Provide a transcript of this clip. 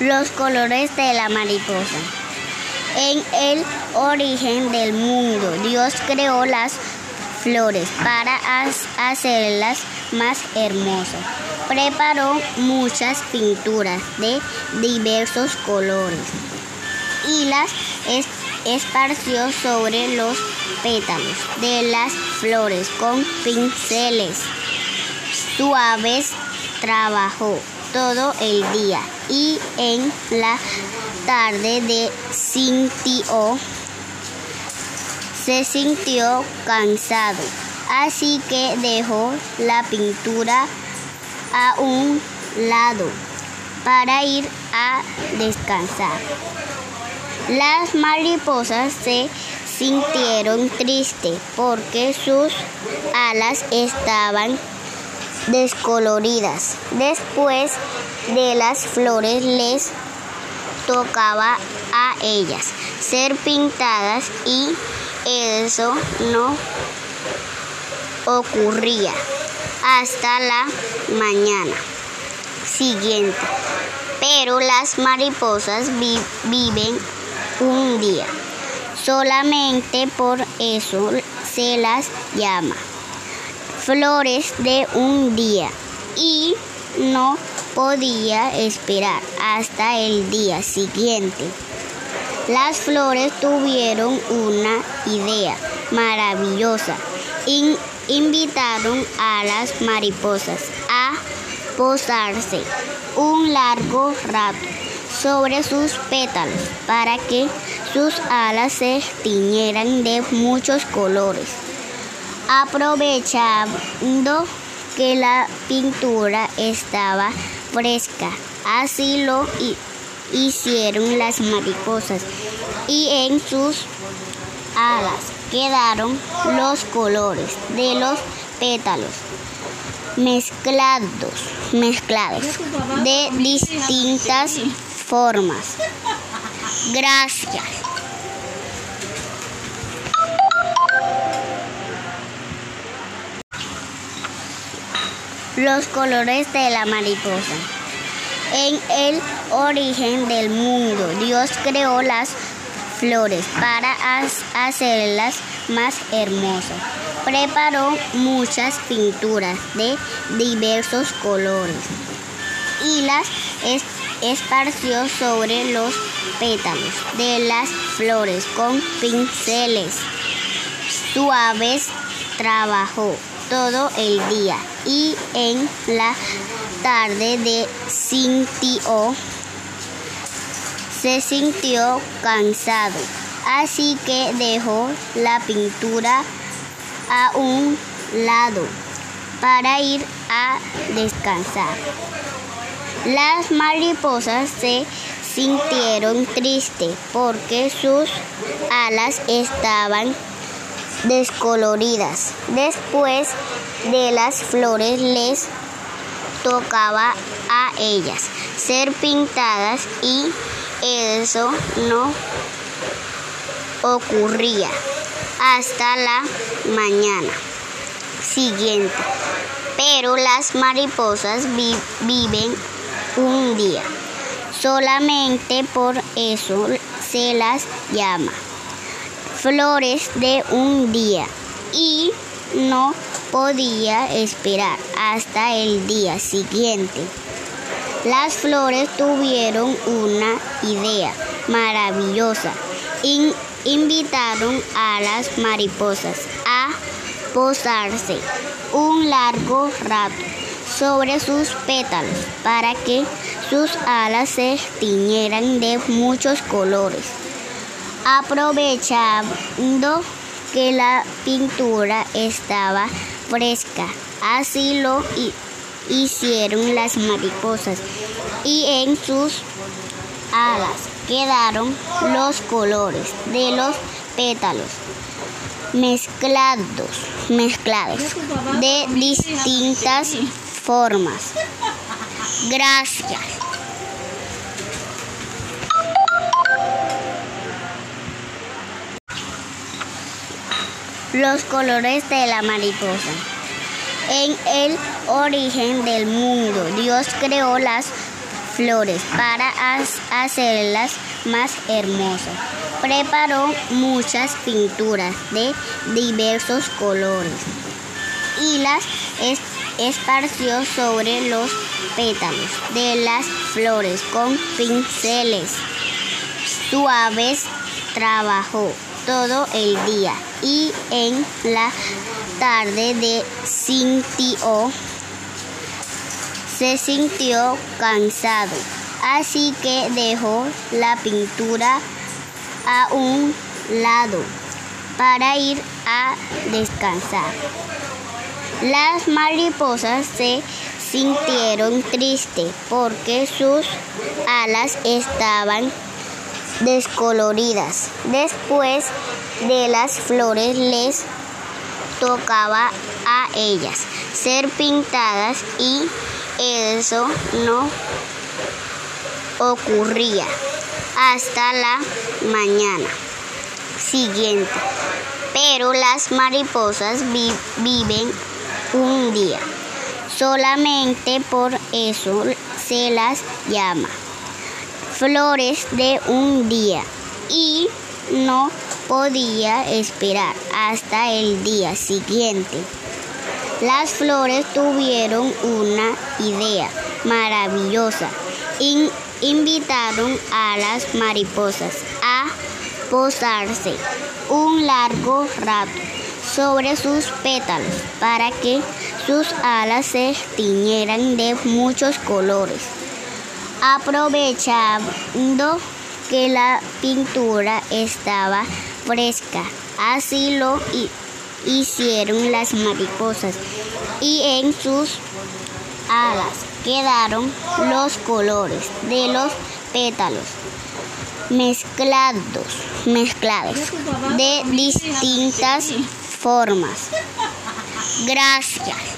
Los colores de la mariposa. En el origen del mundo, Dios creó las flores para hacerlas más hermosas. Preparó muchas pinturas de diversos colores y las esparció sobre los pétalos de las flores con pinceles suaves. Trabajó todo el día y en la tarde de sintió, se sintió cansado, así que dejó la pintura a un lado para ir a descansar. Las mariposas se sintieron tristes porque sus alas estaban descoloridas. Después de las flores les tocaba a ellas ser pintadas y eso no ocurría hasta la mañana siguiente. Pero las mariposas viven un día. Solamente por eso se las llama flores de un día y no podía esperar hasta el día siguiente. Las flores tuvieron una idea maravillosa. invitaron a las mariposas a posarse un largo rato sobre sus pétalos para que sus alas se tiñeran de muchos colores aprovechando que la pintura estaba fresca. Así lo hicieron las mariposas y en sus alas quedaron los colores de los pétalos mezclados, mezclados de distintas formas. Gracias. Los colores de la mariposa. En el origen del mundo, Dios creó las flores para hacerlas más hermosas. Preparó muchas pinturas de diversos colores y las esparció sobre los pétalos de las flores con pinceles suaves. Trabajó todo el día y en la tarde de sintió, se sintió cansado, así que dejó la pintura a un lado para ir a descansar. Las mariposas se sintieron tristes porque sus alas estaban descoloridas. Después de las flores les tocaba a ellas ser pintadas y eso no ocurría hasta la mañana siguiente. Pero las mariposas viven un día. Solamente por eso se las llama flores de un día y no podía esperar hasta el día siguiente. Las flores tuvieron una idea maravillosa. invitaron a las mariposas a posarse un largo rato sobre sus pétalos para que sus alas se tiñeran de muchos colores aprovechando que la pintura estaba fresca. Así lo hicieron las mariposas y en sus alas quedaron los colores de los pétalos mezclados, mezclados de distintas formas. Gracias. Los colores de la mariposa. En el origen del mundo, Dios creó las flores para hacerlas más hermosas. Preparó muchas pinturas de diversos colores y las esparció sobre los pétalos de las flores con pinceles suaves. Trabajó todo el día y en la tarde de sintió, se sintió cansado, así que dejó la pintura a un lado para ir a descansar. Las mariposas se sintieron tristes porque sus alas estaban descoloridas. Después de las flores les tocaba a ellas ser pintadas y eso no ocurría hasta la mañana siguiente. Pero las mariposas viven un día. Solamente por eso se las llama flores de un día y no podía esperar hasta el día siguiente. Las flores tuvieron una idea maravillosa. invitaron a las mariposas a posarse un largo rato sobre sus pétalos para que sus alas se tiñeran de muchos colores. Aprovechando que la pintura estaba fresca, así lo hicieron las mariposas y en sus alas quedaron los colores de los pétalos mezclados, mezclados de distintas formas. Gracias.